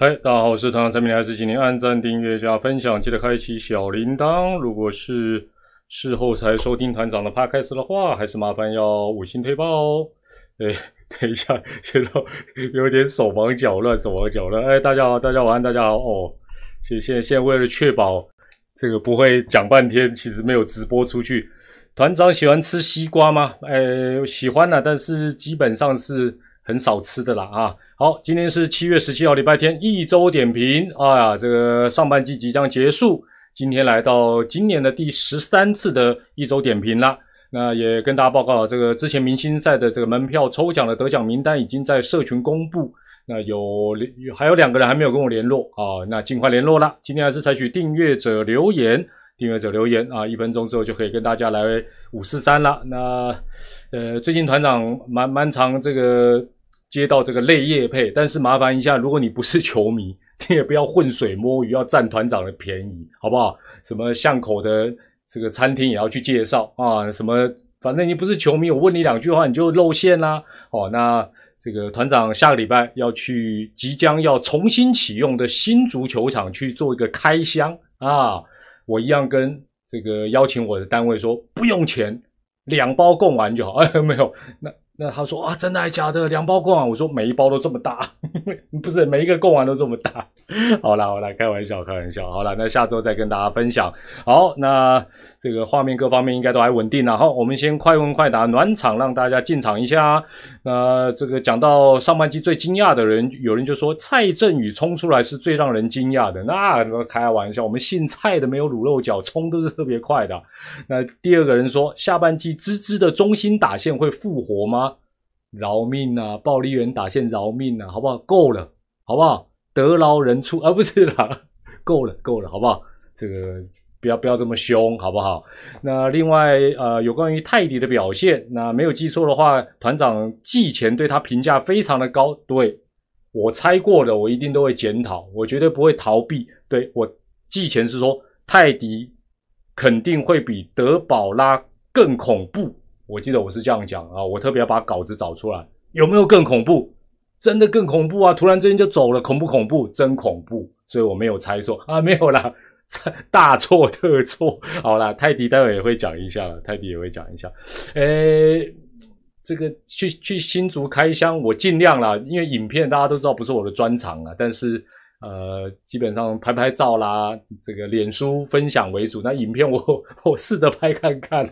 嗨，大家好，我是团长陈明，还是请您按赞、订阅、加分享，记得开启小铃铛。如果是事后才收听团长的 podcast 的话，还是麻烦要五星推报哦。哎，等一下，现在有点手忙脚乱，手忙脚乱。哎，大家好，大家晚安，大家好哦。现现现在为了确保这个不会讲半天，其实没有直播出去。团长喜欢吃西瓜吗？哎，喜欢啦，但是基本上是很少吃的啦啊。好，今天是七月十七号，礼拜天，一周点评。哎呀，这个上半季即将结束，今天来到今年的第十三次的一周点评啦。那也跟大家报告，这个之前明星赛的这个门票抽奖的得奖名单已经在社群公布。那有还有两个人还没有跟我联络啊，那尽快联络啦。今天还是采取订阅者留言。订阅者留言啊，一分钟之后就可以跟大家来五四三了。那呃，最近团长蛮蛮长这个接到这个类业配，但是麻烦一下，如果你不是球迷，你也不要浑水摸鱼，要占团长的便宜，好不好？什么巷口的这个餐厅也要去介绍啊？什么反正你不是球迷，我问你两句话你就露馅啦。哦，那这个团长下个礼拜要去即将要重新启用的新足球场去做一个开箱啊。我一样跟这个邀请我的单位说不用钱，两包供完就好。哎，没有，那那他说啊，真的还假的？两包供完？我说每一包都这么大，不是每一个供完都这么大。好了，好啦，开玩笑，开玩笑。好了，那下周再跟大家分享。好，那这个画面各方面应该都还稳定了。好，我们先快问快答暖场，让大家进场一下。那这个讲到上半季最惊讶的人，有人就说蔡振宇冲出来是最让人惊讶的。那开玩笑，我们姓蔡的没有卤肉脚，冲都是特别快的。那第二个人说，下半季芝芝的中心打线会复活吗？饶命啊！暴力员打线饶命啊！好不好？够了，好不好？得饶人处，而 不是啦，够了，够了，好不好？这个不要不要这么凶，好不好？那另外呃，有关于泰迪的表现，那没有记错的话，团长季前对他评价非常的高。对我猜过的，我一定都会检讨，我绝对不会逃避。对我季前是说泰迪肯定会比德保拉更恐怖，我记得我是这样讲啊，我特别要把稿子找出来，有没有更恐怖？真的更恐怖啊！突然之间就走了，恐不恐怖？真恐怖！所以我没有猜错啊，没有啦，大错特错。好啦，泰迪待会也会讲一下，泰迪也会讲一下。诶，这个去去新竹开箱，我尽量啦，因为影片大家都知道不是我的专长啊，但是。呃，基本上拍拍照啦，这个脸书分享为主。那影片我我试着拍看看，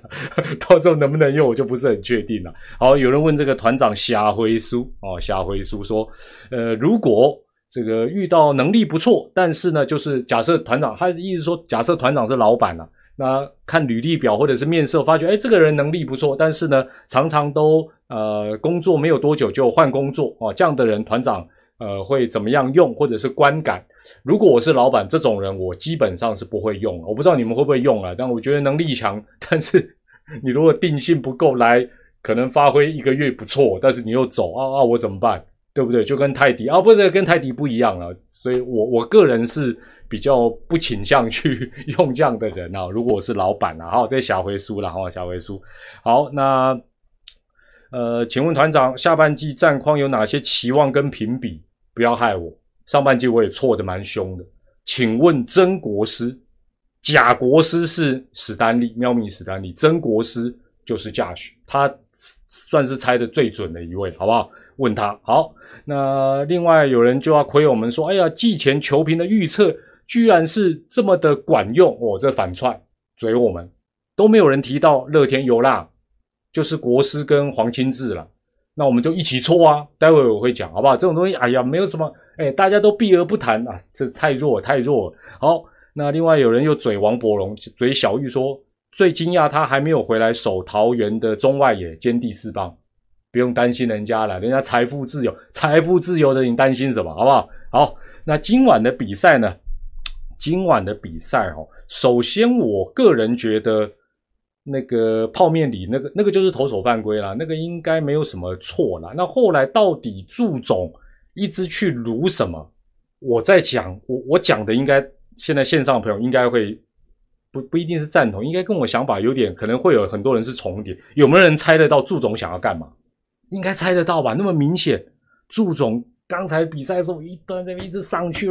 到时候能不能用，我就不是很确定了。好，有人问这个团长瞎回书哦，瞎回书说，呃，如果这个遇到能力不错，但是呢，就是假设团长，他的意思说，假设团长是老板了，那看履历表或者是面试，发觉哎，这个人能力不错，但是呢，常常都呃工作没有多久就换工作哦，这样的人，团长。呃，会怎么样用，或者是观感？如果我是老板，这种人我基本上是不会用。我不知道你们会不会用啊？但我觉得能力强，但是你如果定性不够，来可能发挥一个月不错，但是你又走啊啊，我怎么办？对不对？就跟泰迪啊，不是跟泰迪不一样了。所以我我个人是比较不倾向去 用这样的人啊。如果我是老板啊，好，这小回书了哈，小回书。好，那呃，请问团长，下半季战况有哪些期望跟评比？不要害我，上半季我也错的蛮凶的。请问真国师、假国师是史丹利，喵咪史丹利，真国师就是驾许，他算是猜的最准的一位，好不好？问他好。那另外有人就要亏我们说，哎呀，季前球评的预测居然是这么的管用，哦，这反串嘴我们都没有人提到乐天尤拉，就是国师跟黄清志了。那我们就一起搓啊！待会我会讲，好不好？这种东西，哎呀，没有什么，哎，大家都避而不谈啊，这太弱，太弱。好，那另外有人又嘴王伯龙，嘴小玉说，最惊讶他还没有回来守桃园的中外野兼第四棒，不用担心人家了，人家财富自由，财富自由的，你担心什么？好不好？好，那今晚的比赛呢？今晚的比赛哦，首先我个人觉得。那个泡面里那个那个就是投手犯规了，那个应该没有什么错了。那后来到底祝总一直去撸什么？我在讲，我我讲的应该现在线上的朋友应该会不不一定是赞同，应该跟我想法有点可能会有很多人是重叠。有没有人猜得到祝总想要干嘛？应该猜得到吧？那么明显，祝总刚才比赛的时候一段在一直上去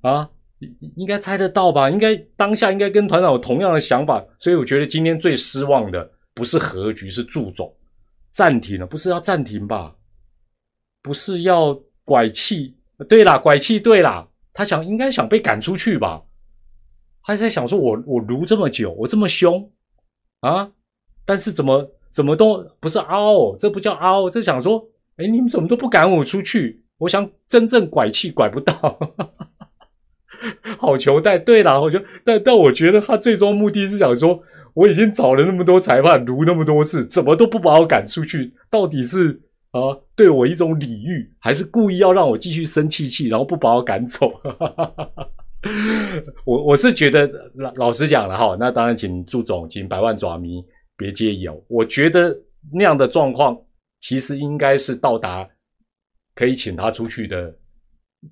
啊，应该猜得到吧？应该当下应该跟团长有同样的想法，所以我觉得今天最失望的不是和局，是祝总暂停了，不是要暂停吧？不是要拐气？对啦，拐气对啦，他想应该想被赶出去吧？他在想说，我我撸这么久，我这么凶啊，但是怎么怎么都不是凹，这不叫凹，这想说，哎，你们怎么都不赶我出去？我想真正拐气拐不到，好球带。对啦，我就但但我觉得他最终目的是想说，我已经找了那么多裁判撸那么多次，怎么都不把我赶出去？到底是啊，对我一种礼遇，还是故意要让我继续生气气，然后不把我赶走？我我是觉得老老实讲了哈，那当然请祝总，请百万爪迷别介意哦。我觉得那样的状况其实应该是到达可以请他出去的，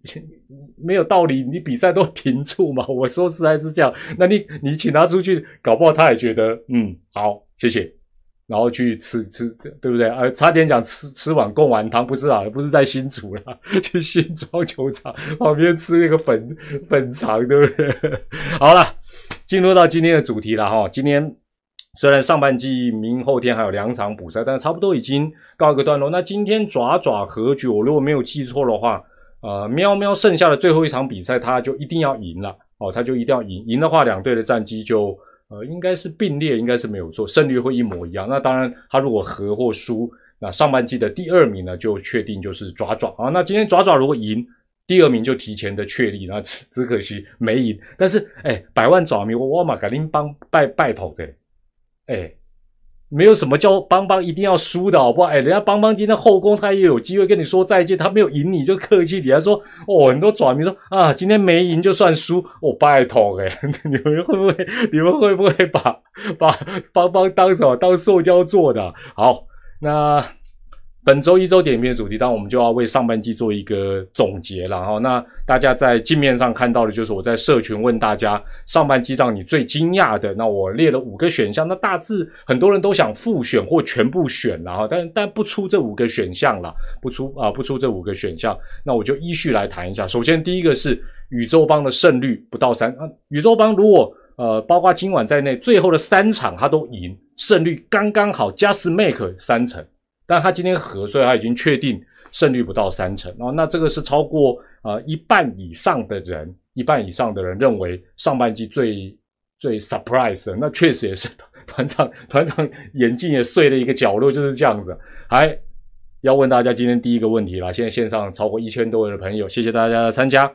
没有道理。你比赛都停住嘛？我说实在是这样，那你你请他出去，搞不好他也觉得嗯好，谢谢。然后去吃吃，对不对？呃，差点讲吃吃碗贡丸汤，不是啊，不是在新竹啦，去新庄球场旁边吃那个粉粉肠，对不对？好了，进入到今天的主题了哈。今天虽然上半季明后天还有两场补赛，但差不多已经告一个段落。那今天爪爪和局，我如果没有记错的话，呃，喵喵剩下的最后一场比赛，他就一定要赢了哦，他就一定要赢，赢的话，两队的战绩就。呃，应该是并列，应该是没有错，胜率会一模一样。那当然，他如果和或输，那上半季的第二名呢，就确定就是爪爪啊。那今天爪爪如果赢，第二名就提前的确立。那只只可惜没赢。但是，哎，百万爪迷，我我马格林帮拜拜头的，哎。没有什么叫邦邦一定要输的好不好？哎，人家邦邦今天后宫，他也有机会跟你说再见。他没有赢你就客气点，他说哦，很多爪迷说啊，今天没赢就算输。我拜托哎，你们会不会？你们会不会把把邦邦当什么？当受教做的？好，那。本周一周点评的主题，当然我们就要为上半季做一个总结了哈。那大家在镜面上看到的就是我在社群问大家上半季让你最惊讶的，那我列了五个选项。那大致很多人都想复选或全部选了哈，但但不出这五个选项了，不出啊不出这五个选项，那我就依序来谈一下。首先第一个是宇宙帮的胜率不到三啊，宇宙帮如果呃包括今晚在内，最后的三场他都赢，胜率刚刚好，just make 三成。但他今天和，所以他已经确定胜率不到三成哦。那这个是超过呃一半以上的人，一半以上的人认为上半季最最 surprise。那确实也是团长团长眼镜也碎了一个角落，就是这样子。还要问大家今天第一个问题了。现在线上超过一千多位的朋友，谢谢大家的参加。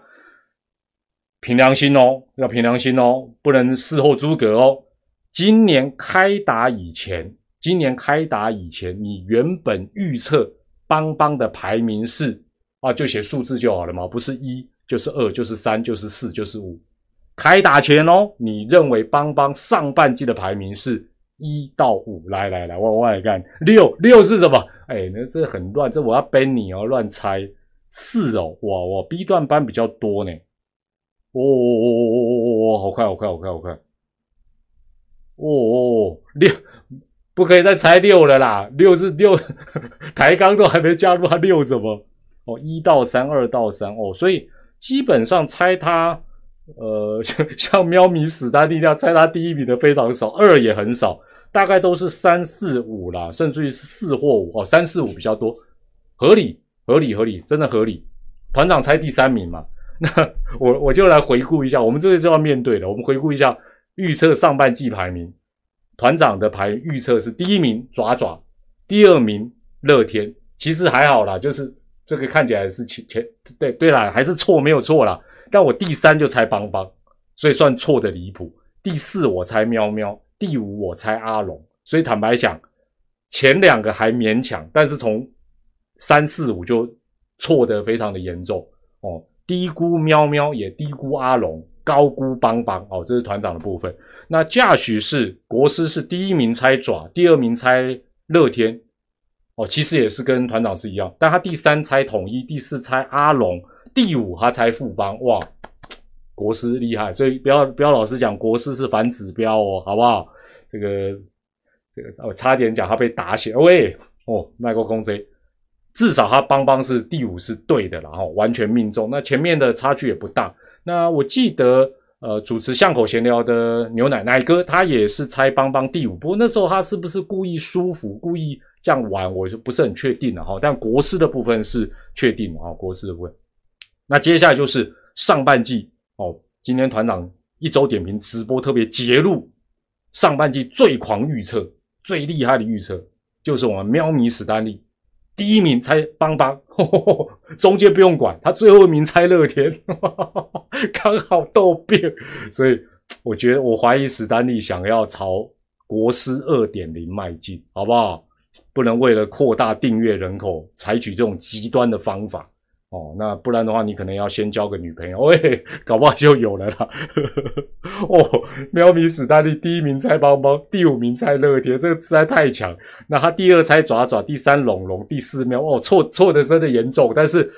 凭良心哦，要凭良心哦，不能事后诸葛哦。今年开打以前。今年开打以前，你原本预测邦邦的排名是啊，就写数字就好了嘛，不是一就是二就是三就是四就是五。开打前哦，你认为邦邦上半季的排名是一到五？来来来，我我来看六六是什么？哎，那这很乱，这我要背你哦，乱猜四哦，哇哇 B 段班比较多呢。哦哦哦哦哦哦哦，好快好快好快好快。哦哦六。不可以再猜六了啦，六是六，抬杠都还没加入，他六怎么？哦，一到三，二到三，哦，所以基本上猜他，呃，像 像喵米史丹利那样猜他第一名的非常少，二也很少，大概都是三四五啦，甚至于是四或五哦，三四五比较多，合理合理合理，真的合理。团长猜第三名嘛？那我我就来回顾一下，我们这个就要面对了，我们回顾一下预测上半季排名。团长的牌预测是第一名爪爪，第二名乐天，其实还好啦，就是这个看起来是前前对对啦，还是错没有错啦。但我第三就猜邦邦，所以算错的离谱。第四我猜喵喵，第五我猜阿龙，所以坦白讲，前两个还勉强，但是从三四五就错的非常的严重哦，低估喵喵也低估阿龙。高估邦邦哦，这是团长的部分。那驾许是国师是第一名猜爪，第二名猜乐天哦，其实也是跟团长是一样。但他第三猜统一，第四猜阿龙，第五他猜富邦。哇，国师厉害，所以不要不要老是讲国师是反指标哦，好不好？这个这个我差点讲他被打血。喂哦，麦克空 Z，至少他邦邦是第五是对的了哈，完全命中。那前面的差距也不大。那我记得呃，主持巷口闲聊的牛奶奶哥，他也是猜邦邦第五。不过那时候他是不是故意舒服，故意这样玩，我就不是很确定了哈。但国师的部分是确定啊，国师的部分。那接下来就是上半季哦，今天团长一周点评直播特别揭露上半季最狂预测、最厉害的预测，就是我们喵咪史丹利第一名猜邦邦，中间不用管，他最后一名猜乐天，刚好逗病，所以我觉得我怀疑史丹利想要朝国师二点零迈进，好不好？不能为了扩大订阅人口，采取这种极端的方法。哦，那不然的话，你可能要先交个女朋友，喂，搞不好就有了啦。呵 呵哦，喵咪史丹利第一名猜包包，第五名猜乐天，这个实在太强。那他第二猜爪爪，第三龙龙，第四喵，哦，错错的真的严重。但是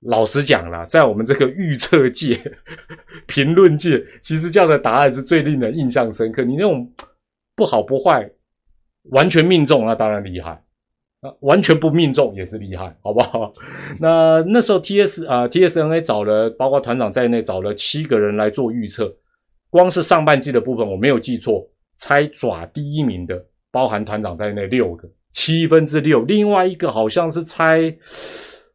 老实讲啦，在我们这个预测界、评论界，其实这样的答案是最令人印象深刻。你那种不好不坏，完全命中，那当然厉害。完全不命中也是厉害，好不好？那那时候 T S 啊 T S N A 找了，包括团长在内找了七个人来做预测。光是上半季的部分，我没有记错，猜爪第一名的，包含团长在内六个，七分之六。另外一个好像是猜，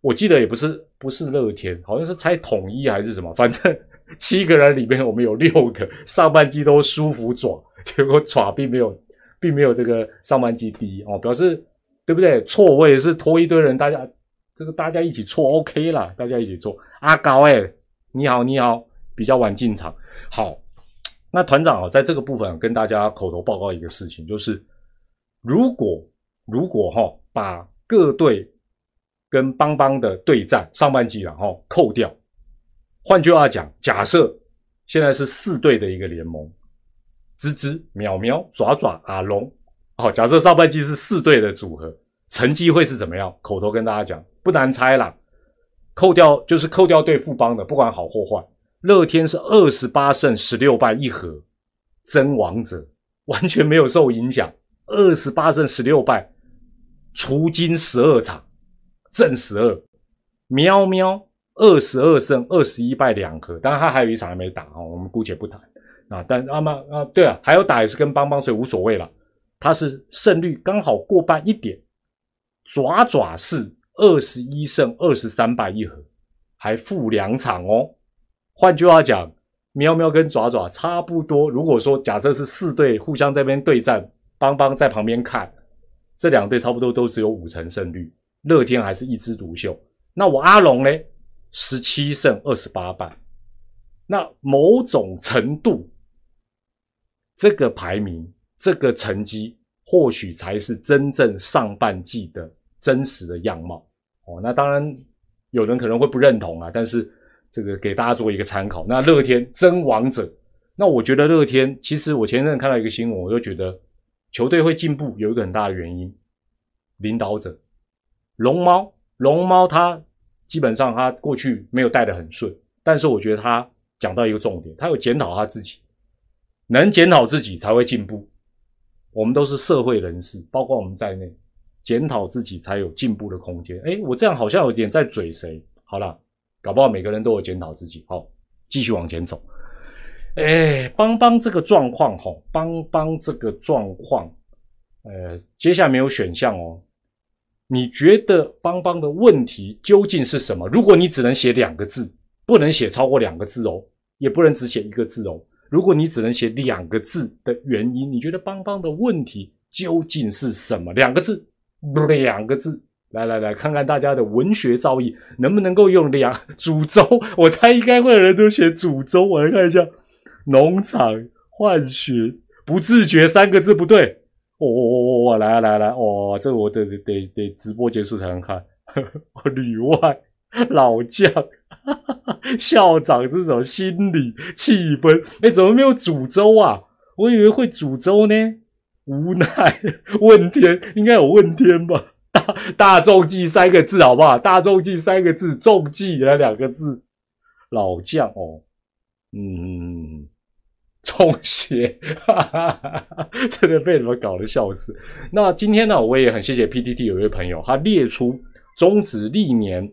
我记得也不是不是乐天，好像是猜统一还是什么，反正 七个人里面我们有六个上半季都舒服爪，结果爪并没有并没有这个上半季第一哦，表示。对不对？错，我也是拖一堆人，大家这个大家一起错，OK 啦，大家一起错。阿高，哎，你好，你好，比较晚进场。好，那团长啊，在这个部分跟大家口头报告一个事情，就是如果如果哈把各队跟邦邦的对战上半季然后扣掉，换句话讲，假设现在是四队的一个联盟，吱吱、喵喵、爪爪、阿龙。好，假设上半季是四队的组合，成绩会是怎么样？口头跟大家讲，不难猜啦。扣掉就是扣掉对富邦的，不管好或坏。乐天是二十八胜十六败一和，真王者完全没有受影响。二十八胜十六败，除金十二场，正十二。喵喵二十二胜二十一败两和，当然他还有一场还没打哈，我们姑且不谈啊。但阿妈啊，对啊，还有打也是跟邦邦，所以无所谓了。他是胜率刚好过半一点，爪爪是二十一胜二十三败一和，还负两场哦。换句话讲，喵喵跟爪爪差不多。如果说假设是四队互相这边对战，邦邦在旁边看，这两队差不多都只有五成胜率。乐天还是一枝独秀。那我阿龙呢？十七胜二十八败。那某种程度，这个排名。这个成绩或许才是真正上半季的真实的样貌哦。那当然，有人可能会不认同啊，但是这个给大家做一个参考。那乐天真王者，那我觉得乐天其实我前阵看到一个新闻，我就觉得球队会进步有一个很大的原因，领导者龙猫龙猫他基本上他过去没有带的很顺，但是我觉得他讲到一个重点，他有检讨他自己，能检讨自己才会进步。我们都是社会人士，包括我们在内，检讨自己才有进步的空间。哎，我这样好像有点在嘴谁？好了，搞不好每个人都有检讨自己。好，继续往前走。哎，邦邦这个状况，哈，邦邦这个状况，呃，接下来没有选项哦。你觉得邦邦的问题究竟是什么？如果你只能写两个字，不能写超过两个字哦，也不能只写一个字哦。如果你只能写两个字的原因，你觉得邦邦的问题究竟是什么？两个字，两个字，来来来看看大家的文学造诣能不能够用两煮粥？我猜应该会有人都写煮粥。我来看一下，农场换血不自觉三个字不对。哦哦哦哦，来来来哦，这个我得得得得直播结束才能看。呵呵旅外老将。校长这种心理气氛，哎，怎么没有煮粥啊？我以为会煮粥呢。无奈问天，应该有问天吧？大大众记三个字好不好？大众记三个字，众计那两个字。老将哦，嗯，中邪，哈哈哈真的被你们搞得笑死。那今天呢，我也很谢谢 PTT 有一位朋友，他列出中职历年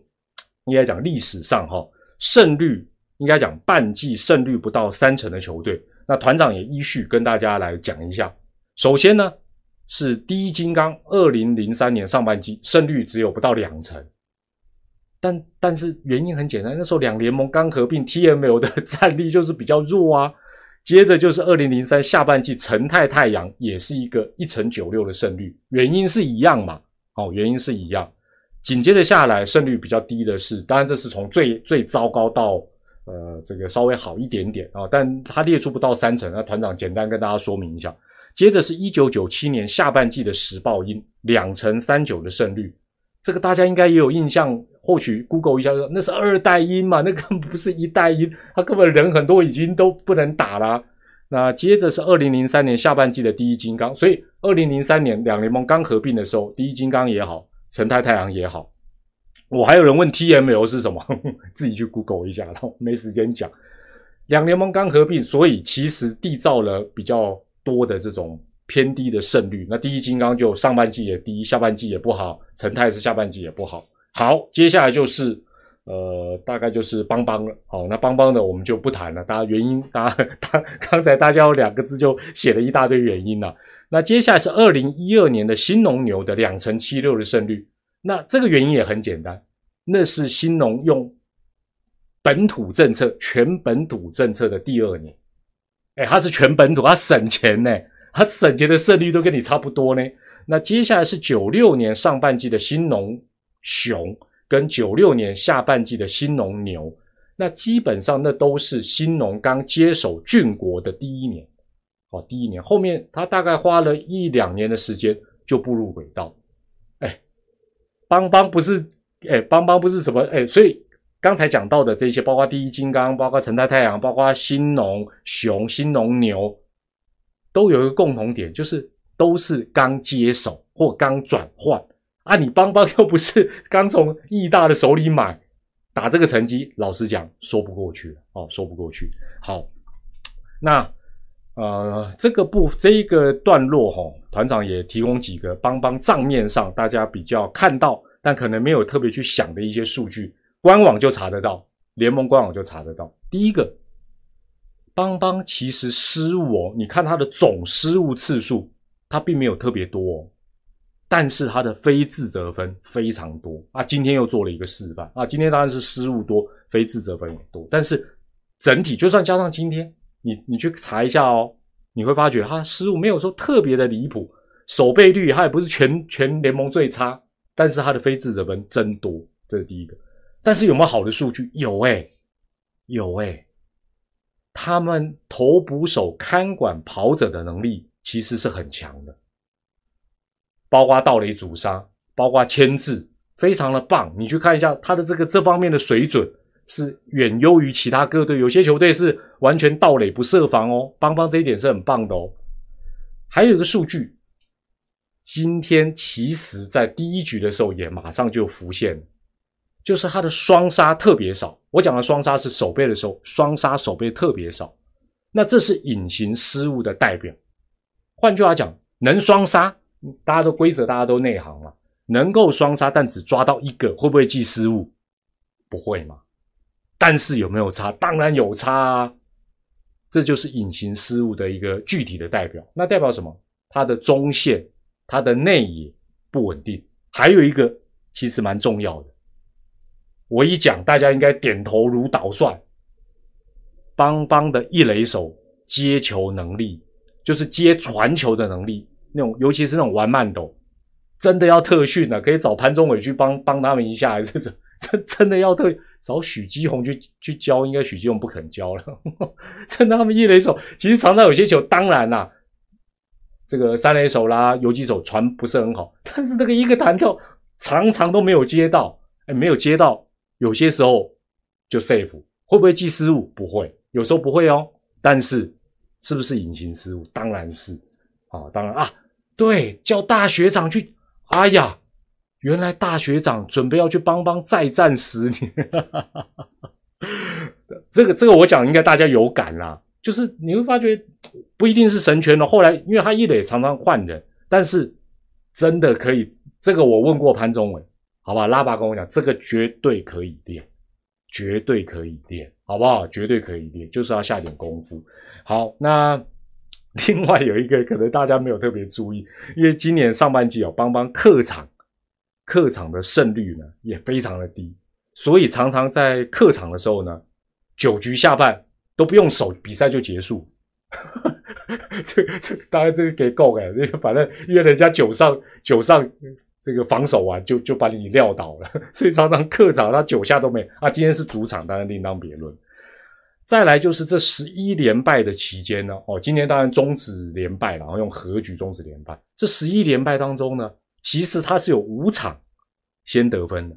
应该讲历史上哈胜率应该讲半季胜率不到三成的球队。那团长也依序跟大家来讲一下。首先呢是第一金刚，二零零三年上半季胜率只有不到两成。但但是原因很简单，那时候两联盟刚合并，TML 的战力就是比较弱啊。接着就是二零零三下半季，成泰太阳也是一个一成九六的胜率，原因是一样嘛？哦，原因是一样。紧接着下来胜率比较低的是，当然这是从最最糟糕到呃这个稍微好一点点啊，但它列出不到三成。那团长简单跟大家说明一下。接着是一九九七年下半季的时报鹰，两成三九的胜率。这个大家应该也有印象，或许 Google 一下说那是二代音嘛，那根本不是一代音，他根本人很多已经都不能打了。那接着是二零零三年下半季的第一金刚，所以二零零三年两联盟刚合并的时候，第一金刚也好，成泰太阳也好，我还有人问 TML 是什么，自己去 Google 一下，然后没时间讲。两联盟刚合并，所以其实缔造了比较多的这种。偏低的胜率，那第一金刚就上半季也低，下半季也不好。成泰是下半季也不好。好，接下来就是呃，大概就是邦邦了。好，那邦邦的我们就不谈了。大家原因，大家刚刚才大家有两个字就写了一大堆原因了。那接下来是二零一二年的新农牛的两成七六的胜率。那这个原因也很简单，那是新农用本土政策全本土政策的第二年。哎，它是全本土，它省钱呢。它省钱的胜率都跟你差不多呢。那接下来是九六年上半季的新农熊跟九六年下半季的新农牛，那基本上那都是新农刚接手郡国的第一年，哦，第一年后面他大概花了一两年的时间就步入轨道。哎，邦邦不是，哎，邦邦不是什么，哎，所以刚才讲到的这些，包括第一金刚，包括成泰太阳，包括新农熊、新农牛。都有一个共同点，就是都是刚接手或刚转换啊！你邦邦又不是刚从义大的手里买，打这个成绩，老实讲说不过去哦，说不过去。好，那呃，这个部这一个段落哈，团长也提供几个邦邦账面上大家比较看到，但可能没有特别去想的一些数据，官网就查得到，联盟官网就查得到。第一个。邦邦其实失误哦，你看他的总失误次数，他并没有特别多哦，但是他的非自责分非常多啊。今天又做了一个示范啊，今天当然是失误多，非自责分也多，但是整体就算加上今天，你你去查一下哦，你会发觉他失误没有说特别的离谱，守备率他也不是全全联盟最差，但是他的非自责分真多，这是第一个。但是有没有好的数据？有哎，有哎。他们投捕手看管跑者的能力其实是很强的，包括盗垒阻杀，包括牵制，非常的棒。你去看一下他的这个这方面的水准是远优于其他各队，有些球队是完全倒垒不设防哦。邦邦这一点是很棒的哦。还有一个数据，今天其实在第一局的时候也马上就浮现。就是他的双杀特别少，我讲的双杀是守备的时候，双杀守备特别少，那这是隐形失误的代表。换句话讲，能双杀，大家都规则，大家都内行嘛，能够双杀，但只抓到一个，会不会记失误？不会嘛？但是有没有差？当然有差啊！这就是隐形失误的一个具体的代表。那代表什么？它的中线、它的内野不稳定。还有一个其实蛮重要的。我一讲，大家应该点头如捣蒜。邦邦的一垒手接球能力，就是接传球的能力，那种尤其是那种玩慢斗，真的要特训了。可以找潘宗伟去帮帮他们一下，这种 真真的要特找许基宏去去教，应该许基宏不肯教了。真的，他们一垒手其实常常有些球，当然啦，这个三垒手啦、游击手传不是很好，但是那个一个弹跳常常都没有接到，哎，没有接到。有些时候就 safe，会不会记失误？不会，有时候不会哦。但是是不是隐形失误？当然是啊，当然啊，对，叫大学长去。哎呀，原来大学长准备要去帮帮再战十年。这个这个我讲应该大家有感啦，就是你会发觉不一定是神拳了。后来因为他一垒常常换人，但是真的可以。这个我问过潘宗伟。好吧？拉巴跟我讲，这个绝对可以练，绝对可以练，好不好？绝对可以练，就是要下点功夫。好，那另外有一个可能大家没有特别注意，因为今年上半季哦，邦邦客场客场的胜率呢也非常的低，所以常常在客场的时候呢，九局下半都不用守，比赛就结束。这这当然这是给够哎，这个反正因为人家九上九上这个防守完就就把你撂倒了，所以常常客场他九下都没啊。今天是主场，当然另当别论。再来就是这十一连败的期间呢，哦，今年当然终止连败，然后用和局终止连败。这十一连败当中呢，其实他是有五场先得分的，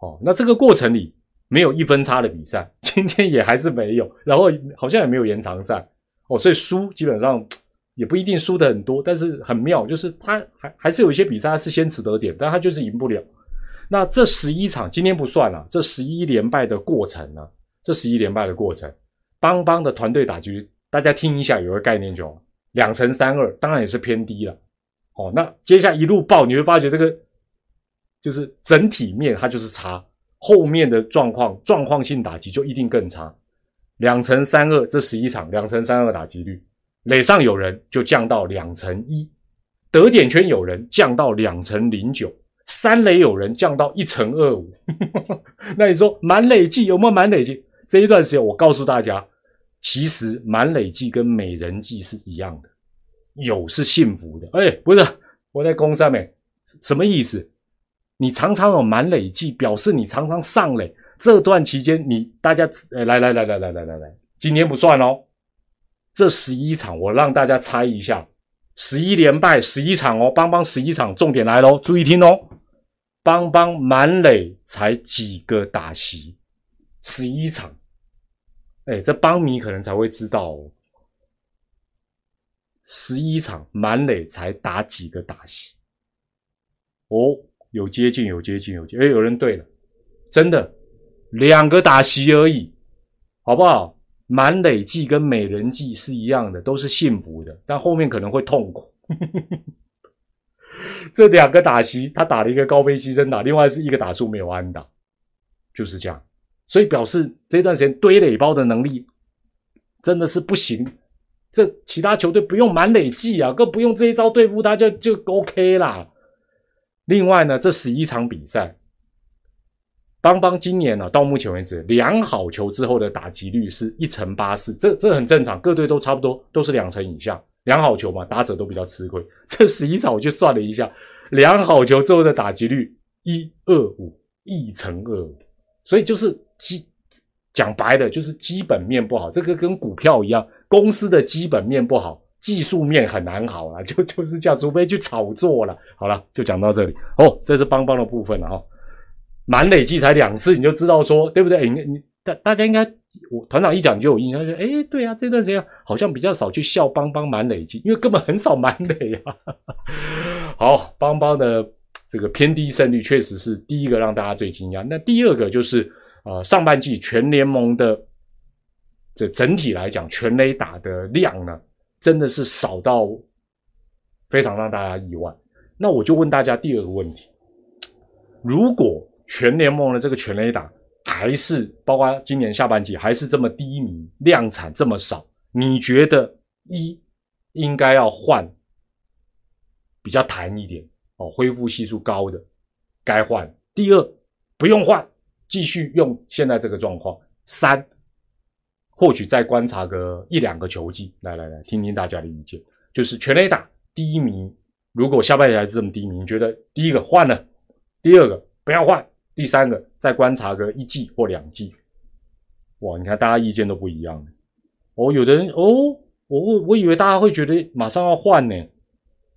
哦，那这个过程里没有一分差的比赛，今天也还是没有，然后好像也没有延长赛。哦，所以输基本上也不一定输的很多，但是很妙，就是他还还是有一些比赛他是先取得点，但他就是赢不了。那这十一场今天不算了，这十一连败的过程呢？这十一连败的过程，邦邦的团队打局，大家听一下，有个概念就。两成三二，当然也是偏低了。哦，那接下来一路爆，你会发觉这个就是整体面它就是差，后面的状况状况性打击就一定更差。两成三二，这十一场两成三二打击率，垒上有人就降到两成一，得点圈有人降到两成零九，三垒有人降到一成二五。那你说满垒计有没有满垒计？这一段时间我告诉大家，其实满垒计跟美人计是一样的，有是幸福的。哎，不是我在攻上面，什么意思？你常常有满垒计，表示你常常上垒。这段期间，你大家呃来来来来来来来来，今天不算哦。这十一场，我让大家猜一下，十一连败十一场哦，邦邦十一场，重点来喽，注意听哦，邦邦满垒才几个打席，十一场，哎，这邦迷可能才会知道哦，十一场满垒才打几个打席，哦，有接近有接近有接，哎，有人对了，真的。两个打席而已，好不好？满垒计跟美人计是一样的，都是幸福的，但后面可能会痛苦。这两个打席，他打了一个高飞牺牲打，另外是一个打数没有安打，就是这样。所以表示这段时间堆垒包的能力真的是不行。这其他球队不用满垒计啊，更不用这一招对付他就就 OK 啦。另外呢，这十一场比赛。邦邦今年呢，到目前为止，量好球之后的打击率是一成八四，这这很正常，各队都差不多，都是两成以下。量好球嘛，打者都比较吃亏。这十一场我就算了一下，量好球之后的打击率一二五，一成二五，所以就是基讲白的，就是基本面不好。这个跟股票一样，公司的基本面不好，技术面很难好了，就就是这样，除非去炒作了。好了，就讲到这里哦，这是邦邦的部分了哈。满累计才两次，你就知道说对不对？你你大大家应该，我团长一讲就有印象，就哎，对啊，这段时间好像比较少去笑邦邦满累计，因为根本很少满累啊。好，邦邦的这个偏低胜率确实是第一个让大家最惊讶。那第二个就是呃，上半季全联盟的这整体来讲，全雷打的量呢，真的是少到非常让大家意外。那我就问大家第二个问题：如果全联盟的这个全雷打还是包括今年下半季还是这么低迷，量产这么少，你觉得一应该要换比较弹一点哦，恢复系数高的该换。第二不用换，继续用现在这个状况。三或许再观察个一两个球季，来来来，听听大家的意见。就是全垒打低迷，如果下半季还是这么低迷，你觉得第一个换了，第二个不要换。第三个，再观察个一季或两季，哇！你看大家意见都不一样。哦，有的人哦，我我以为大家会觉得马上要换呢。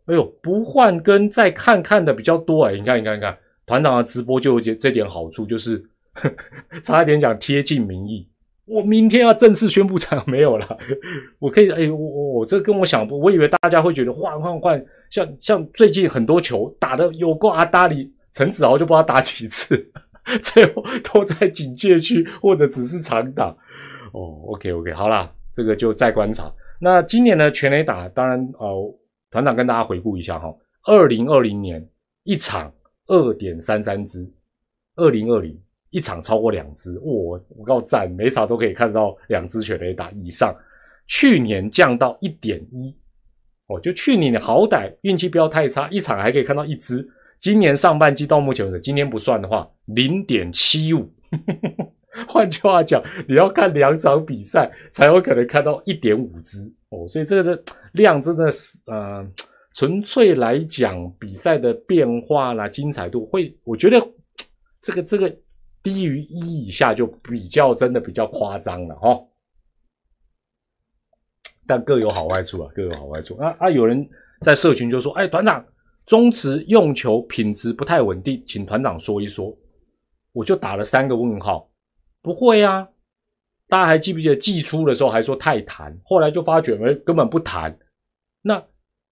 哎呦，不换跟再看看的比较多哎。你看，你看，你看，团长的直播就有这这点好处，就是 差一点讲贴近民意。我明天要正式宣布场没有了，我可以哎，我我我这跟我想，我以为大家会觉得换换换，像像最近很多球打的有够阿达里。陈子豪就不知道打几次，最后都在警戒区或者只是长打。哦，OK OK，好啦，这个就再观察。那今年呢，全垒打当然哦，团长跟大家回顾一下哈，二零二零年一场二点三三支，二零二零一场超过两支，我我告赞，每场都可以看到两支全垒打以上。去年降到一点一，哦，就去年你好歹运气不要太差，一场还可以看到一支。今年上半季到目前为止，今天不算的话，零点七五。换句话讲，你要看两场比赛才有可能看到一点五支哦，所以这个的量真的是，呃，纯粹来讲比赛的变化啦、精彩度会，我觉得这个这个低于一以下就比较真的比较夸张了哈。但各有好坏处啊，各有好坏处。啊啊，有人在社群就说：“哎，团长，中职用球品质不太稳定，请团长说一说。”我就打了三个问号。不会啊，大家还记不记得季初的时候还说太弹，后来就发觉哎根本不弹。那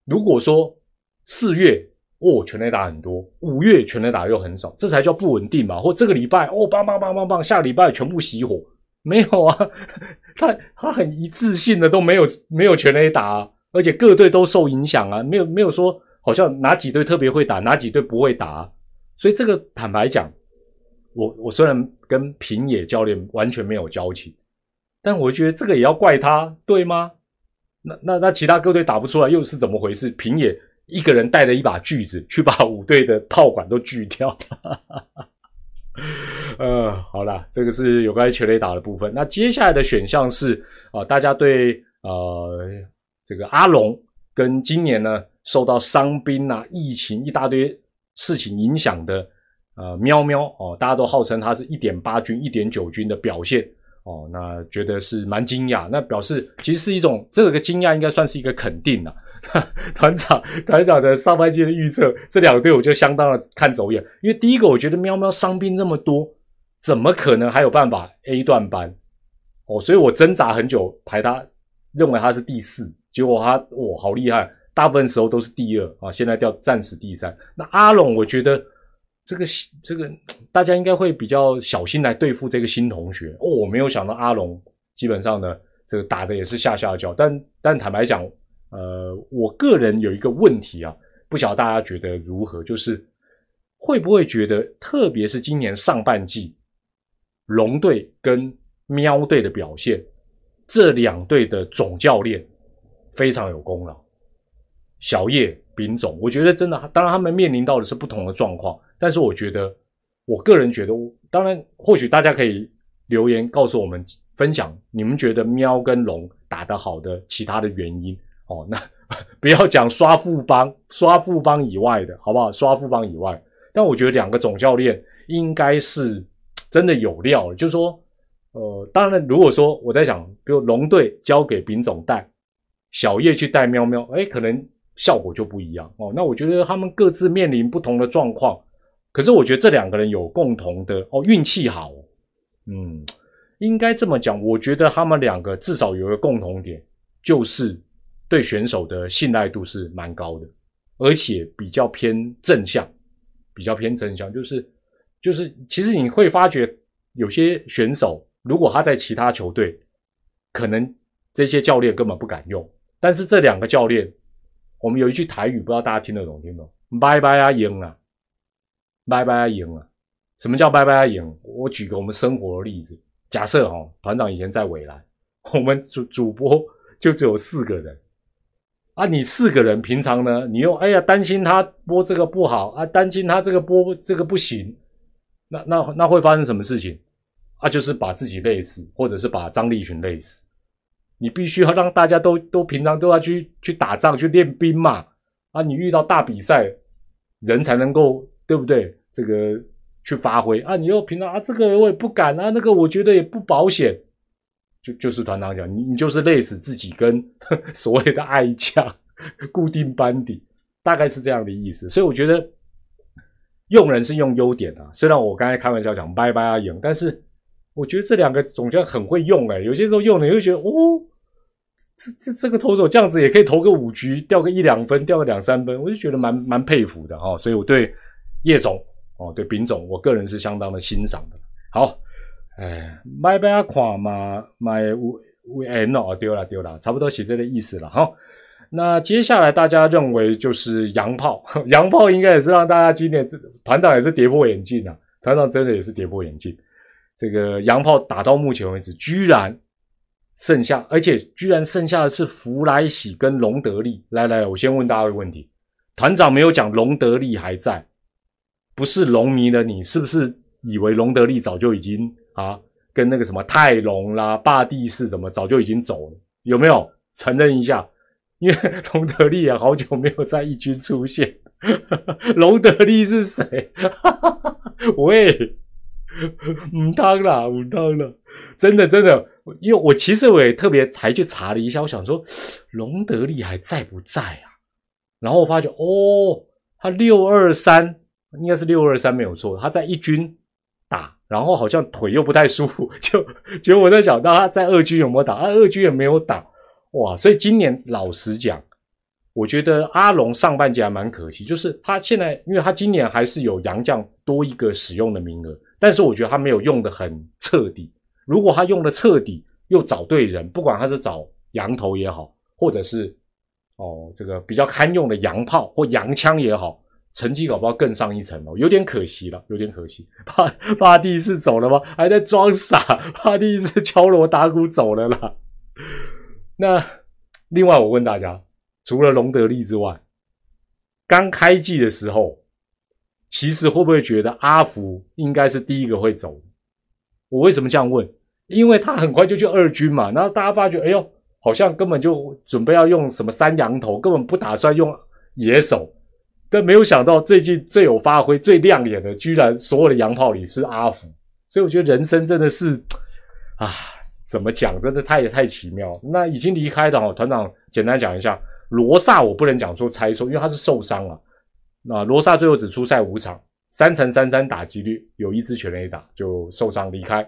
如果说四月哦全垒打很多，五月全垒打又很少，这才叫不稳定嘛？或这个礼拜哦棒棒棒棒棒，下礼拜全部熄火。没有啊，他他很一致性的都没有没有全垒打，而且各队都受影响啊，没有没有说好像哪几队特别会打，哪几队不会打，所以这个坦白讲，我我虽然跟平野教练完全没有交情，但我觉得这个也要怪他，对吗？那那那其他各队打不出来又是怎么回事？平野一个人带着一把锯子去把五队的炮管都锯掉。呃，好了，这个是有关全垒打的部分。那接下来的选项是啊，大家对呃这个阿龙跟今年呢受到伤兵啊、疫情一大堆事情影响的呃喵喵哦，大家都号称他是一点八军、一点九军的表现哦，那觉得是蛮惊讶。那表示其实是一种这个惊讶，应该算是一个肯定了。团长，团长的上半季的预测，这两个队我就相当的看走眼。因为第一个，我觉得喵喵伤兵那么多，怎么可能还有办法 A 段班？哦，所以我挣扎很久，排他，认为他是第四，结果他哇，好厉害，大部分时候都是第二啊，现在掉暂时第三。那阿龙，我觉得这个这个大家应该会比较小心来对付这个新同学哦。我没有想到阿龙基本上呢，这个打的也是下下脚，但但坦白讲。呃，我个人有一个问题啊，不晓得大家觉得如何？就是会不会觉得，特别是今年上半季，龙队跟喵队的表现，这两队的总教练非常有功劳。小叶、丙总，我觉得真的，当然他们面临到的是不同的状况，但是我觉得，我个人觉得，当然或许大家可以留言告诉我们，分享你们觉得喵跟龙打得好的其他的原因。哦，那 不要讲刷副帮，刷副帮以外的，好不好？刷副帮以外，但我觉得两个总教练应该是真的有料。就是说，呃，当然，如果说我在想，比如龙队交给丙总带，小叶去带喵喵，哎，可能效果就不一样哦。那我觉得他们各自面临不同的状况，可是我觉得这两个人有共同的哦，运气好，嗯，应该这么讲。我觉得他们两个至少有一个共同点，就是。对选手的信赖度是蛮高的，而且比较偏正向，比较偏正向，就是就是，其实你会发觉有些选手，如果他在其他球队，可能这些教练根本不敢用，但是这两个教练，我们有一句台语，不知道大家听得懂听不懂？拜拜啊赢啊，拜拜啊赢啊，什么叫拜拜啊赢？我举个我们生活的例子，假设哈团长以前在未来，我们主主播就只有四个人。啊，你四个人平常呢？你又哎呀担心他播这个不好啊，担心他这个播这个不行，那那那会发生什么事情？啊，就是把自己累死，或者是把张立群累死。你必须要让大家都都平常都要去去打仗去练兵嘛。啊，你遇到大比赛，人才能够对不对？这个去发挥啊，你又平常啊，这个我也不敢啊，那个我觉得也不保险。就就是团长讲，你你就是累死自己跟 所谓的爱将固定班底，大概是这样的意思。所以我觉得用人是用优点啊。虽然我刚才开玩笑讲拜拜啊赢，但是我觉得这两个总教很会用哎。有些时候用了，你会觉得哦，这这这个投手这样子也可以投个五局，掉个一两分，掉个两三分，我就觉得蛮蛮佩服的哈。所以我对叶总哦，对丙总，我个人是相当的欣赏的。好。哎，买买看嘛，买 V N 哦，丢了丢了，差不多写这个意思了哈。那接下来大家认为就是洋炮，洋炮应该也是让大家今年团长也是跌破眼镜啊，团长真的也是跌破眼镜。这个洋炮打到目前为止，居然剩下，而且居然剩下的是弗莱喜跟隆德利。来来，我先问大家一个问题：团长没有讲隆德利还在，不是龙迷的你，是不是以为隆德利早就已经啊，跟那个什么泰隆啦、霸地士怎么早就已经走了？有没有承认一下？因为隆德利也好久没有在一军出现，隆德利是谁？喂，唔当啦，唔当了，真的真的，因为我其实我也特别才去查了一下，我想说隆德利还在不在啊？然后我发觉哦，他六二三应该是六二三没有错，他在一军，然后好像腿又不太舒服，就结果我在想，到他在二军有没有打？啊，二军也没有打。哇，所以今年老实讲，我觉得阿龙上半季还蛮可惜，就是他现在，因为他今年还是有杨将多一个使用的名额，但是我觉得他没有用的很彻底。如果他用的彻底，又找对人，不管他是找羊头也好，或者是哦这个比较堪用的洋炮或洋枪也好，成绩搞不好更上一层楼，有点可惜了，有点可惜。巴巴蒂是走了吗？还在装傻？巴蒂是敲锣打鼓走了啦。那另外，我问大家，除了隆德利之外，刚开季的时候，其实会不会觉得阿福应该是第一个会走？我为什么这样问？因为他很快就去二军嘛，然后大家发觉，哎呦，好像根本就准备要用什么三羊头，根本不打算用野手，但没有想到最近最有发挥、最亮眼的，居然所有的洋炮里是阿福，所以我觉得人生真的是啊。怎么讲？真的太太奇妙。那已经离开的哦，团长简单讲一下。罗萨我不能讲说猜错，因为他是受伤了。那罗萨最后只出赛五场，三乘三三打击率，有一支全垒打就受伤离开。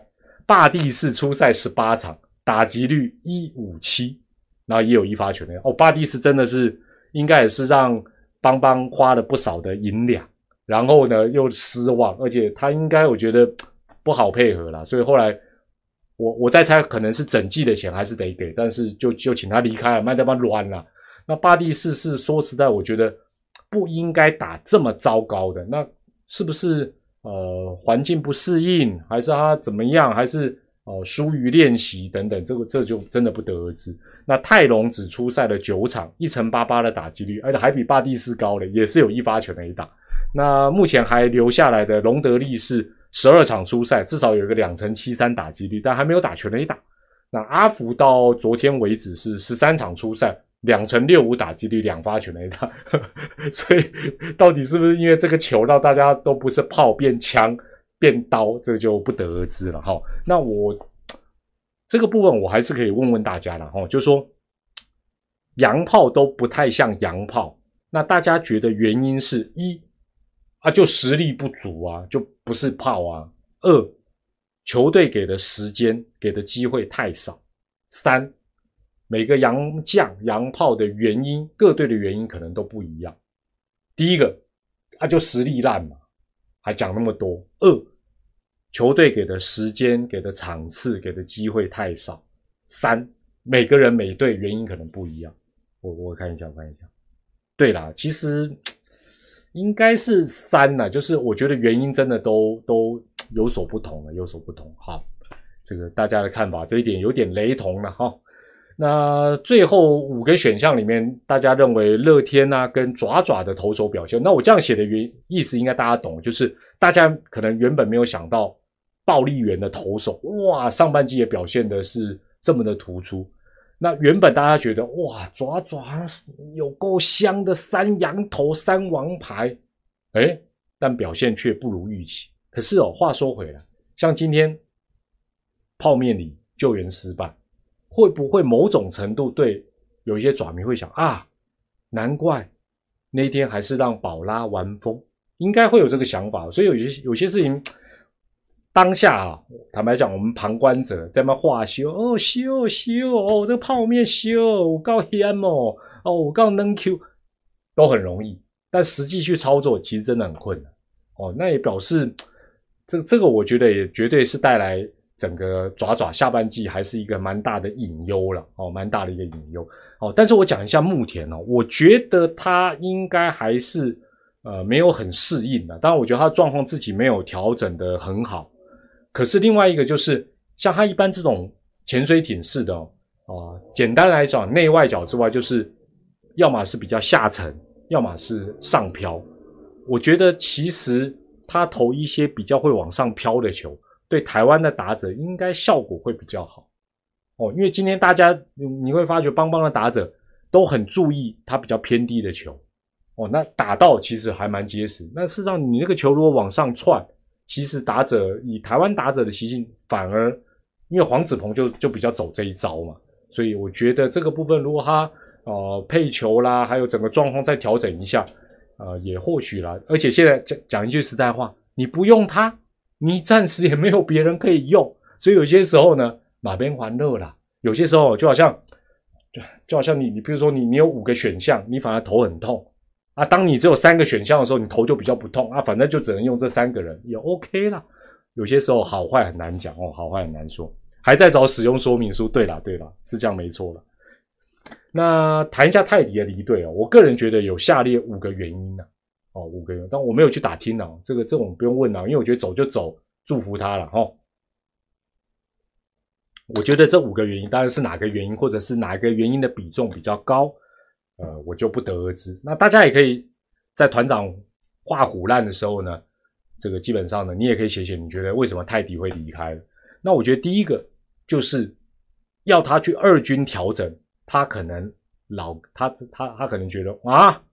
霸地是出赛十八场，打击率一五七，然后也有一发全垒。哦，霸地是真的是应该也是让邦邦花了不少的银两，然后呢又失望，而且他应该我觉得不好配合了，所以后来。我我在猜，可能是整季的钱还是得给，但是就就请他离开了，麦德巴乱了。那巴蒂斯是说实在，我觉得不应该打这么糟糕的。那是不是呃环境不适应，还是他怎么样，还是哦疏于练习等等？这个这就真的不得而知。那泰隆只出赛了九场，一成八八的打击率，而且还比巴蒂斯高了，也是有一发全垒打。那目前还留下来的隆德利是。十二场出赛，至少有一个两成七三打击率，但还没有打全垒打。那阿福到昨天为止是十三场出赛，两成六五打击率，两发全垒打。所以到底是不是因为这个球让大家都不是炮变枪变刀，这就不得而知了哈。那我这个部分我还是可以问问大家了哈，就说洋炮都不太像洋炮，那大家觉得原因是一？啊，就实力不足啊，就不是炮啊。二，球队给的时间、给的机会太少。三，每个洋将、洋炮的原因，各队的原因可能都不一样。第一个，啊，就实力烂嘛，还讲那么多。二，球队给的时间、给的场次、给的机会太少。三，每个人每队原因可能不一样。我我看一下，我看一下。对啦，其实。应该是三呢，就是我觉得原因真的都都有所不同了，有所不同。好，这个大家的看法这一点有点雷同了哈。那最后五个选项里面，大家认为乐天啊跟爪爪的投手表现，那我这样写的原意思应该大家懂，就是大家可能原本没有想到暴力员的投手哇，上半季也表现的是这么的突出。那原本大家觉得哇，爪爪有够香的三羊头三王牌，哎，但表现却不如预期。可是哦，话说回来，像今天泡面里救援失败，会不会某种程度对有一些爪迷会想啊？难怪那天还是让宝拉玩疯，应该会有这个想法。所以有些有些事情。当下啊，坦白讲，我们旁观者在那话修哦修修哦，这个泡面修我告黑哦哦，我告能 Q 都很容易，但实际去操作其实真的很困难哦。那也表示这这个我觉得也绝对是带来整个爪爪下半季还是一个蛮大的隐忧了哦，蛮大的一个隐忧哦。但是我讲一下牧田哦，我觉得他应该还是呃没有很适应的，当然我觉得他状况自己没有调整的很好。可是另外一个就是像他一般这种潜水艇式的哦，简单来讲内外角之外，就是要么是比较下沉，要么是上漂。我觉得其实他投一些比较会往上飘的球。对台湾的打者应该效果会比较好哦，因为今天大家你会发觉邦邦的打者都很注意他比较偏低的球哦，那打到其实还蛮结实。那事实上你那个球如果往上窜，其实打者以台湾打者的习性，反而因为黄子鹏就就比较走这一招嘛，所以我觉得这个部分如果他呃配球啦，还有整个状况再调整一下，呃也或许啦。而且现在讲讲一句实在话，你不用他。你暂时也没有别人可以用，所以有些时候呢，马边还乐啦。有些时候就好像，就就好像你，你比如说你，你有五个选项，你反而头很痛啊。当你只有三个选项的时候，你头就比较不痛啊。反正就只能用这三个人也 OK 啦。有些时候好坏很难讲哦，好坏很难说。还在找使用说明书。对啦，对啦，是这样没错了。那谈一下泰迪的离队哦，我个人觉得有下列五个原因呢。哦，五个人，但我没有去打听呢。这个这种不用问了，因为我觉得走就走，祝福他了哈。我觉得这五个原因，当然是哪个原因，或者是哪一个原因的比重比较高，呃，我就不得而知。那大家也可以在团长画虎烂的时候呢，这个基本上呢，你也可以写写，你觉得为什么泰迪会离开？那我觉得第一个就是要他去二军调整，他可能老他他他可能觉得啊。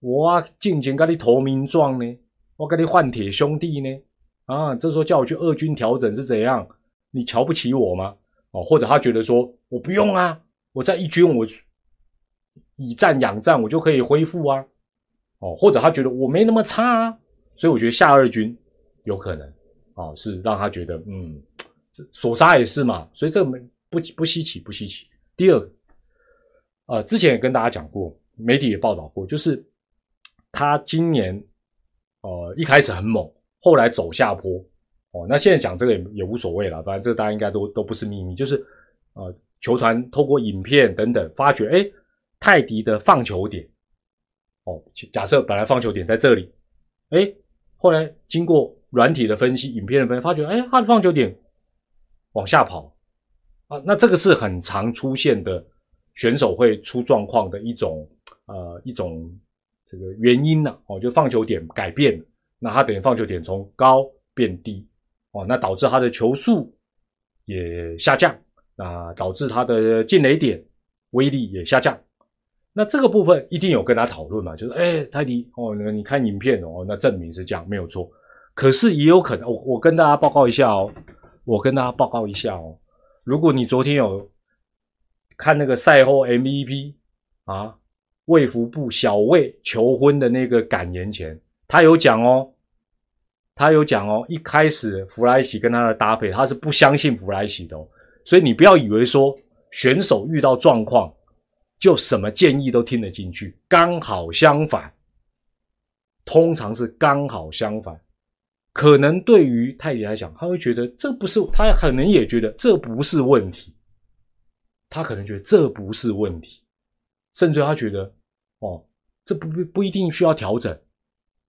我进前跟你投名状呢，我跟你换铁兄弟呢，啊，这时候叫我去二军调整是怎样？你瞧不起我吗？哦，或者他觉得说我不用啊，我在一军我以战养战，我就可以恢复啊，哦，或者他觉得我没那么差啊，所以我觉得下二军有可能啊，是让他觉得嗯，索杀也是嘛，所以这个没不不稀奇不稀奇。第二，呃，之前也跟大家讲过，媒体也报道过，就是。他今年，呃，一开始很猛，后来走下坡，哦，那现在讲这个也也无所谓了，反正这大家应该都都不是秘密，就是，呃，球团透过影片等等发觉，哎，泰迪的放球点，哦，假设本来放球点在这里，哎，后来经过软体的分析、影片的分析，发觉，哎，他的放球点往下跑，啊，那这个是很常出现的选手会出状况的一种，呃，一种。这个原因呢？哦，就放球点改变，那他等于放球点从高变低，哦，那导致他的球速也下降，那导致他的进垒点威力也下降。那这个部分一定有跟他讨论嘛？就是，哎，泰迪，哦，你看影片哦，那证明是这样，没有错。可是也有可能，我我跟大家报告一下哦，我跟大家报告一下哦，如果你昨天有看那个赛后 MVP 啊。卫福部小卫求婚的那个感言前，他有讲哦，他有讲哦。一开始弗莱喜跟他的搭配，他是不相信弗莱喜的哦。所以你不要以为说选手遇到状况就什么建议都听得进去，刚好相反，通常是刚好相反。可能对于泰迪来讲，他会觉得这不是，他可能也觉得这不是问题，他可能觉得这不是问题，甚至他觉得。哦，这不不不一定需要调整，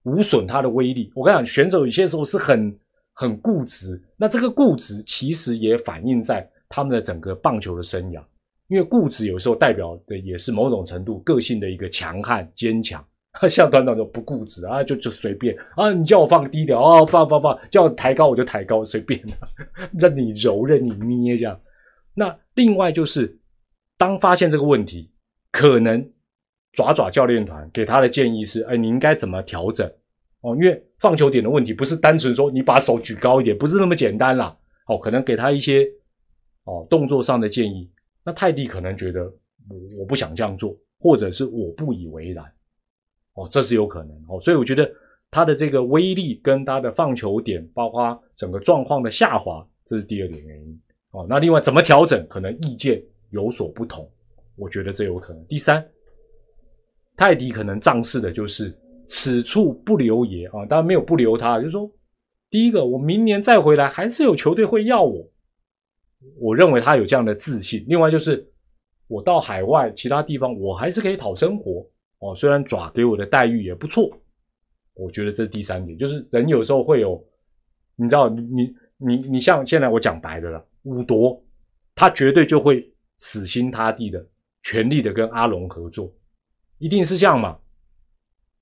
无损它的威力。我跟你讲，选手有些时候是很很固执，那这个固执其实也反映在他们的整个棒球的生涯，因为固执有时候代表的也是某种程度个性的一个强悍坚强。像团长就不固执啊，就就随便啊，你叫我放低点啊，放放放，叫我抬高我就抬高，随便，任你揉任你捏这样。那另外就是当发现这个问题，可能。爪爪教练团给他的建议是：哎，你应该怎么调整？哦，因为放球点的问题不是单纯说你把手举高一点，不是那么简单啦。哦，可能给他一些哦动作上的建议。那泰迪可能觉得我我不想这样做，或者是我不以为然。哦，这是有可能哦。所以我觉得他的这个威力跟他的放球点，包括整个状况的下滑，这是第二点原因。哦，那另外怎么调整，可能意见有所不同。我觉得这有可能。第三。泰迪可能仗势的就是此处不留爷啊，当然没有不留他，就是说，第一个，我明年再回来还是有球队会要我我认为他有这样的自信。另外就是我到海外其他地方，我还是可以讨生活哦。虽然爪给我的待遇也不错，我觉得这是第三点，就是人有时候会有，你知道，你你你像现在我讲白的了，五夺他绝对就会死心塌地的、全力的跟阿龙合作，一定是这样嘛？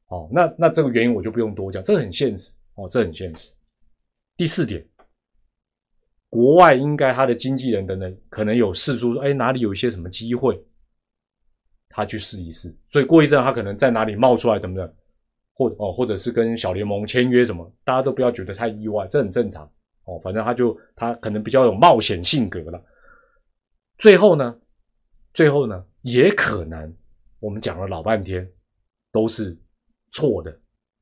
哦，那那这个原因我就不用多讲，这很现实哦，这很现实。第四点。国外应该他的经纪人等等可能有试出，哎，哪里有一些什么机会，他去试一试。所以过一阵他可能在哪里冒出来，等等，或哦，或者是跟小联盟签约什么，大家都不要觉得太意外，这很正常哦。反正他就他可能比较有冒险性格了。最后呢，最后呢，也可能我们讲了老半天都是错的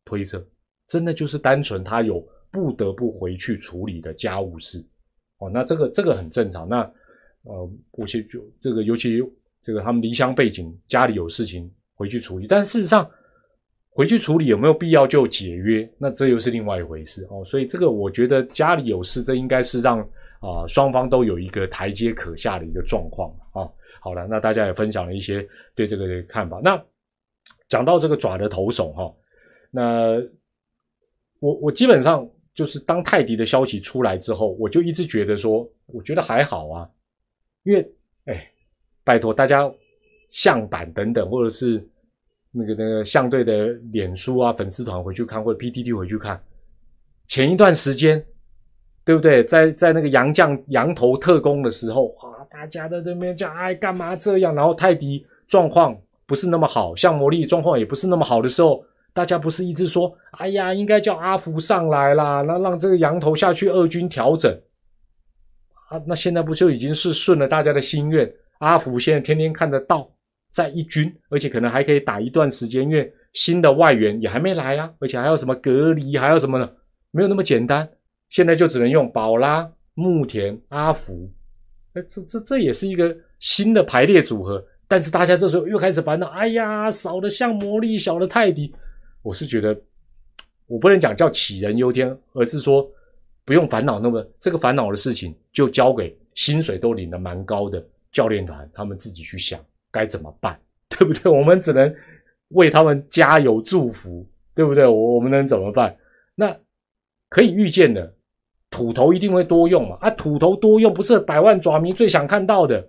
推测，真的就是单纯他有不得不回去处理的家务事。哦，那这个这个很正常。那呃，我其就这个，尤其这个他们离乡背景，家里有事情回去处理。但事实上，回去处理有没有必要就解约？那这又是另外一回事哦。所以这个我觉得家里有事，这应该是让啊双方都有一个台阶可下的一个状况啊。好了，那大家也分享了一些对这个的看法。那讲到这个爪的投手哈，那我我基本上。就是当泰迪的消息出来之后，我就一直觉得说，我觉得还好啊，因为，哎，拜托大家，相板等等，或者是那个那个相对的脸书啊粉丝团回去看，或者 PTT 回去看，前一段时间，对不对？在在那个洋将羊头特工的时候，大家在那边讲，哎，干嘛这样？然后泰迪状况不是那么好，像魔力状况也不是那么好的时候。大家不是一直说，哎呀，应该叫阿福上来啦，那让这个羊头下去二军调整啊？那现在不就已经是顺了大家的心愿？阿福现在天天看得到在一军，而且可能还可以打一段时间，因为新的外援也还没来啊，而且还要什么隔离，还要什么呢？没有那么简单。现在就只能用宝拉、木田、阿福，这这这也是一个新的排列组合。但是大家这时候又开始烦恼，哎呀，少的像魔力，小的泰迪。我是觉得，我不能讲叫杞人忧天，而是说不用烦恼那么这个烦恼的事情，就交给薪水都领的蛮高的教练团，他们自己去想该怎么办，对不对？我们只能为他们加油祝福，对不对？我我们能怎么办？那可以预见的，土头一定会多用嘛？啊，土头多用不是百万爪迷最想看到的，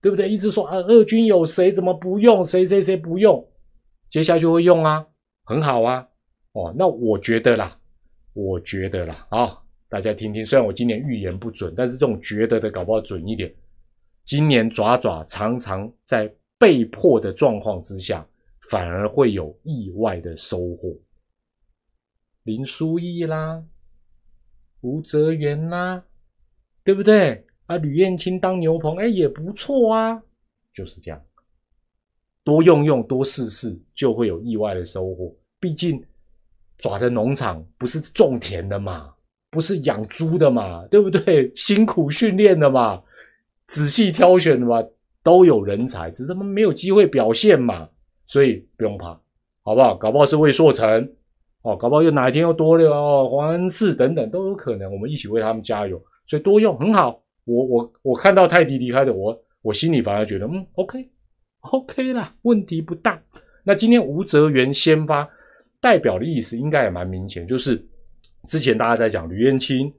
对不对？一直说啊，二军有谁怎么不用？谁谁谁不用？接下来就会用啊。很好啊，哦，那我觉得啦，我觉得啦，啊，大家听听。虽然我今年预言不准，但是这种觉得的搞不好准一点。今年爪爪常常在被迫的状况之下，反而会有意外的收获。林书义啦，吴泽元啦，对不对？啊，吕燕青当牛棚，哎，也不错啊，就是这样。多用用，多试试，就会有意外的收获。毕竟，爪的农场不是种田的嘛，不是养猪的嘛，对不对？辛苦训练的嘛，仔细挑选的嘛，都有人才，只是他们没有机会表现嘛。所以不用怕，好不好？搞不好是魏硕成，哦，搞不好又哪一天又多了哦，黄恩赐等等都有可能。我们一起为他们加油。所以多用很好。我我我看到泰迪离开的，我我心里反而觉得，嗯，OK。OK 啦，问题不大。那今天吴泽元先发，代表的意思应该也蛮明显，就是之前大家在讲吕彦青、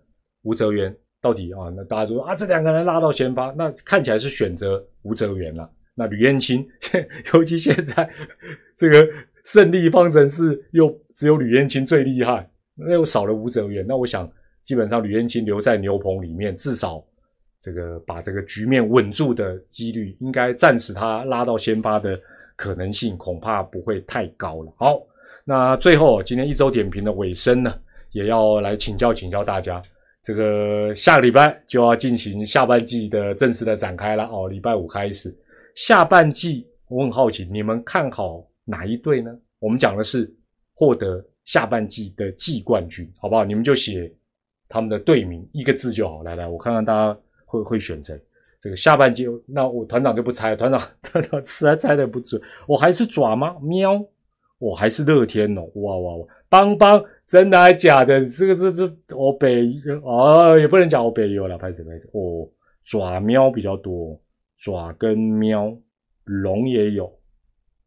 吴泽元到底啊，那大家都说啊，这两个人拉到先发，那看起来是选择吴泽元了。那吕彦青，尤其现在这个胜利方程式又只有吕燕青最厉害，那又少了吴泽元，那我想基本上吕燕青留在牛棚里面，至少。这个把这个局面稳住的几率，应该暂时他拉到先发的可能性，恐怕不会太高了。好，那最后今天一周点评的尾声呢，也要来请教请教大家。这个下个礼拜就要进行下半季的正式的展开了哦，礼拜五开始。下半季我很好奇，你们看好哪一队呢？我们讲的是获得下半季的季冠军，好不好？你们就写他们的队名，一个字就好。来来，我看看大家。会会选谁？这个下半季，那我团长就不猜，团长 团长实在猜的不准。我还是爪吗？喵！我还是乐天哦！哇哇哇！邦邦，真的还假的？这个这这，我北哦，也不能讲我北有了，拍什拍什哦，爪喵比较多，爪跟喵，龙也有。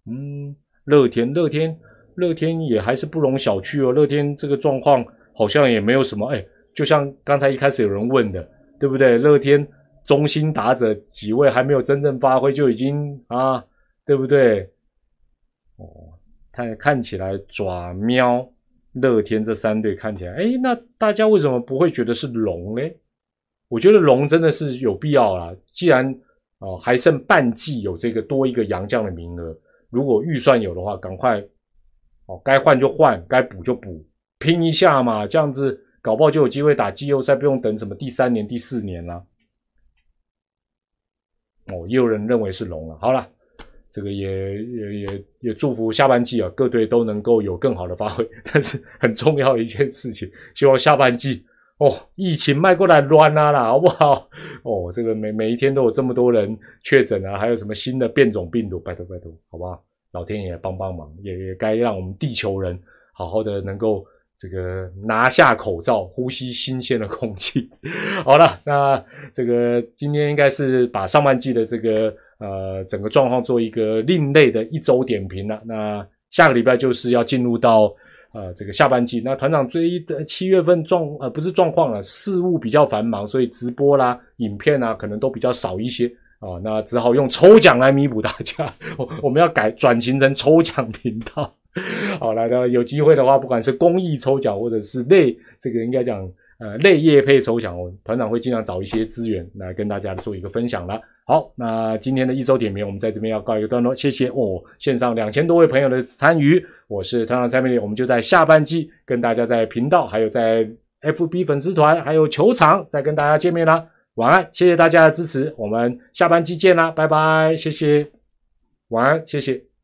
嗯，乐天，乐天，乐天也还是不容小觑哦。乐天这个状况好像也没有什么，哎，就像刚才一开始有人问的，对不对？乐天中心打者几位还没有真正发挥，就已经啊，对不对？哦，看看起来爪喵。乐天这三队看起来，哎，那大家为什么不会觉得是龙呢？我觉得龙真的是有必要啦。既然哦还剩半季有这个多一个洋将的名额，如果预算有的话，赶快哦该换就换，该补就补，拼一下嘛，这样子搞不好就有机会打季后赛，不用等什么第三年、第四年了。哦，也有人认为是龙了。好了。这个也也也也祝福下半季啊，各队都能够有更好的发挥。但是很重要的一件事情，希望下半季哦，疫情迈过来乱啊啦，好不好？哦，这个每每一天都有这么多人确诊啊，还有什么新的变种病毒，拜托拜托，好不好？老天爷帮帮忙，也也该让我们地球人好好的能够这个拿下口罩，呼吸新鲜的空气。好了，那这个今天应该是把上半季的这个。呃，整个状况做一个另类的一周点评了。那下个礼拜就是要进入到呃这个下半季。那团长追的七月份状呃不是状况了，事务比较繁忙，所以直播啦、影片啊可能都比较少一些啊。那只好用抽奖来弥补大家。我们要改转型成抽奖频道。好，来的有机会的话，不管是公益抽奖或者是类这个应该讲呃类业配抽奖，团长会尽量找一些资源来跟大家做一个分享了。好，那今天的一周点评，我们在这边要告一个段落，谢谢哦，线上两千多位朋友的参与，我是团长蔡美丽，我们就在下半季跟大家在频道，还有在 FB 粉丝团，还有球场再跟大家见面啦，晚安，谢谢大家的支持，我们下半季见啦，拜拜，谢谢，晚安，谢谢。